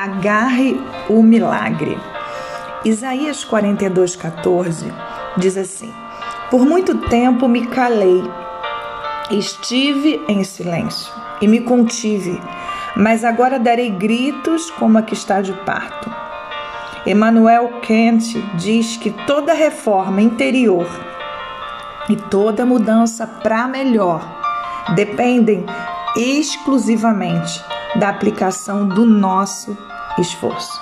Agarre o milagre. Isaías 42:14 diz assim: Por muito tempo me calei, estive em silêncio e me contive, mas agora darei gritos como a que está de parto. Emmanuel Kant diz que toda reforma interior e toda mudança para melhor dependem exclusivamente da aplicação do nosso esforço.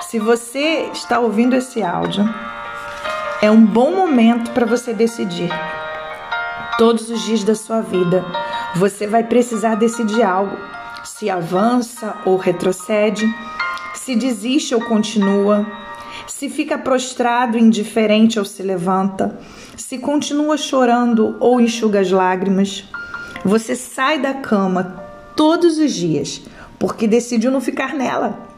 Se você está ouvindo esse áudio, é um bom momento para você decidir. Todos os dias da sua vida, você vai precisar decidir algo: se avança ou retrocede, se desiste ou continua, se fica prostrado, indiferente ou se levanta, se continua chorando ou enxuga as lágrimas. Você sai da cama todos os dias porque decidiu não ficar nela.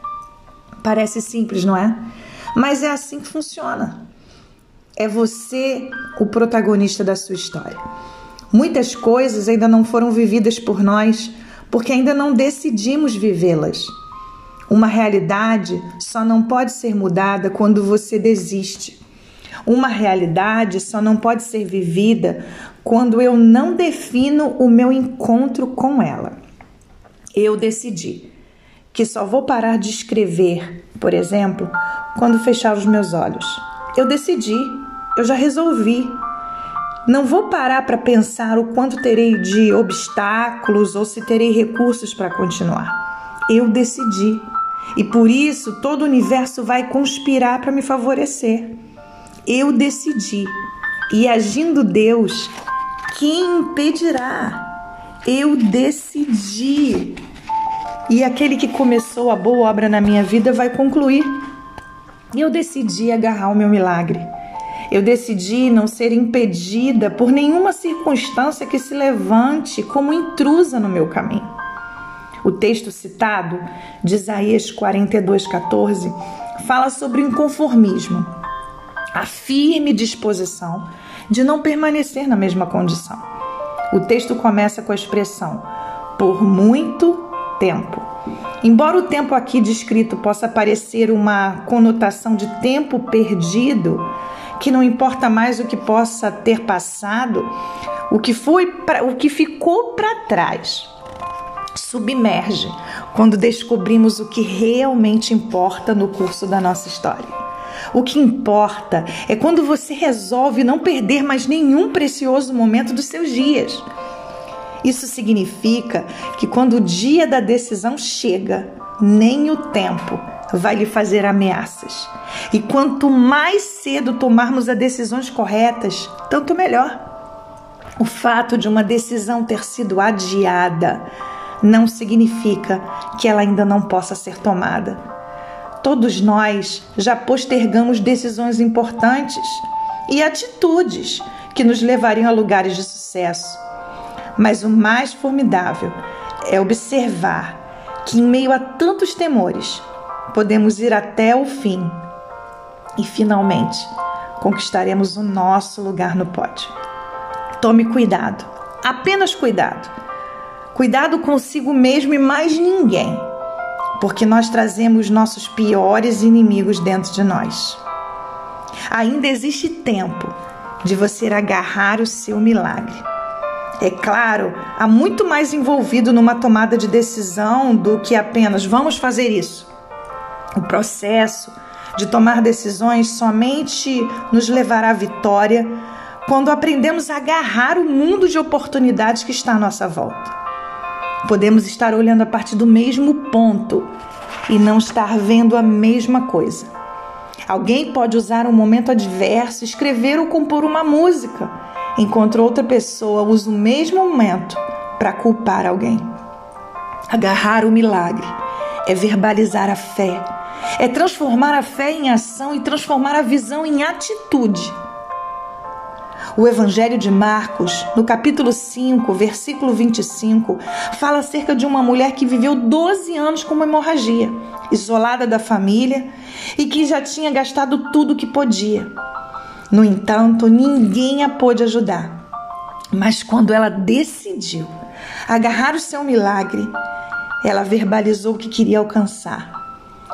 Parece simples, não é? Mas é assim que funciona. É você o protagonista da sua história. Muitas coisas ainda não foram vividas por nós porque ainda não decidimos vivê-las. Uma realidade só não pode ser mudada quando você desiste. Uma realidade só não pode ser vivida quando eu não defino o meu encontro com ela eu decidi que só vou parar de escrever, por exemplo, quando fechar os meus olhos. Eu decidi, eu já resolvi. Não vou parar para pensar o quanto terei de obstáculos ou se terei recursos para continuar. Eu decidi. E por isso todo o universo vai conspirar para me favorecer. Eu decidi. E agindo Deus, quem impedirá? Eu decidi. E aquele que começou a boa obra na minha vida vai concluir. Eu decidi agarrar o meu milagre. Eu decidi não ser impedida por nenhuma circunstância que se levante como intrusa no meu caminho. O texto citado, de Isaías 42,14, fala sobre o inconformismo, a firme disposição de não permanecer na mesma condição. O texto começa com a expressão por muito tempo. Embora o tempo aqui descrito possa parecer uma conotação de tempo perdido, que não importa mais o que possa ter passado, o que foi pra, o que ficou para trás submerge quando descobrimos o que realmente importa no curso da nossa história. O que importa é quando você resolve não perder mais nenhum precioso momento dos seus dias. Isso significa que quando o dia da decisão chega, nem o tempo vai lhe fazer ameaças. E quanto mais cedo tomarmos as decisões corretas, tanto melhor. O fato de uma decisão ter sido adiada não significa que ela ainda não possa ser tomada. Todos nós já postergamos decisões importantes e atitudes que nos levariam a lugares de sucesso. Mas o mais formidável é observar que, em meio a tantos temores, podemos ir até o fim e finalmente conquistaremos o nosso lugar no pódio. Tome cuidado, apenas cuidado. Cuidado consigo mesmo e mais ninguém porque nós trazemos nossos piores inimigos dentro de nós. Ainda existe tempo de você agarrar o seu milagre. É claro, há muito mais envolvido numa tomada de decisão do que apenas vamos fazer isso. O processo de tomar decisões somente nos levará à vitória quando aprendemos a agarrar o mundo de oportunidades que está à nossa volta. Podemos estar olhando a partir do mesmo ponto e não estar vendo a mesma coisa. Alguém pode usar um momento adverso, escrever ou compor uma música, enquanto outra pessoa usa o mesmo momento para culpar alguém. Agarrar o milagre é verbalizar a fé, é transformar a fé em ação e transformar a visão em atitude. O Evangelho de Marcos, no capítulo 5, versículo 25, fala acerca de uma mulher que viveu 12 anos com uma hemorragia, isolada da família e que já tinha gastado tudo que podia. No entanto, ninguém a pôde ajudar. Mas quando ela decidiu agarrar o seu milagre, ela verbalizou o que queria alcançar.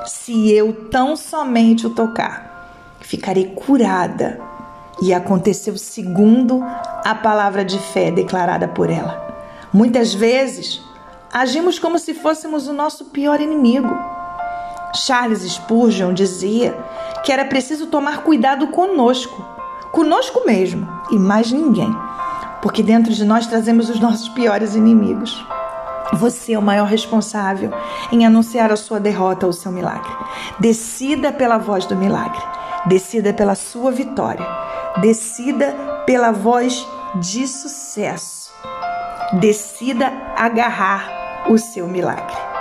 Se eu tão somente o tocar, ficarei curada. E aconteceu segundo a palavra de fé declarada por ela. Muitas vezes, agimos como se fôssemos o nosso pior inimigo. Charles Spurgeon dizia que era preciso tomar cuidado conosco, conosco mesmo e mais ninguém, porque dentro de nós trazemos os nossos piores inimigos. Você é o maior responsável em anunciar a sua derrota ou o seu milagre. Decida pela voz do milagre. Decida pela sua vitória. Decida pela voz de sucesso. Decida agarrar o seu milagre.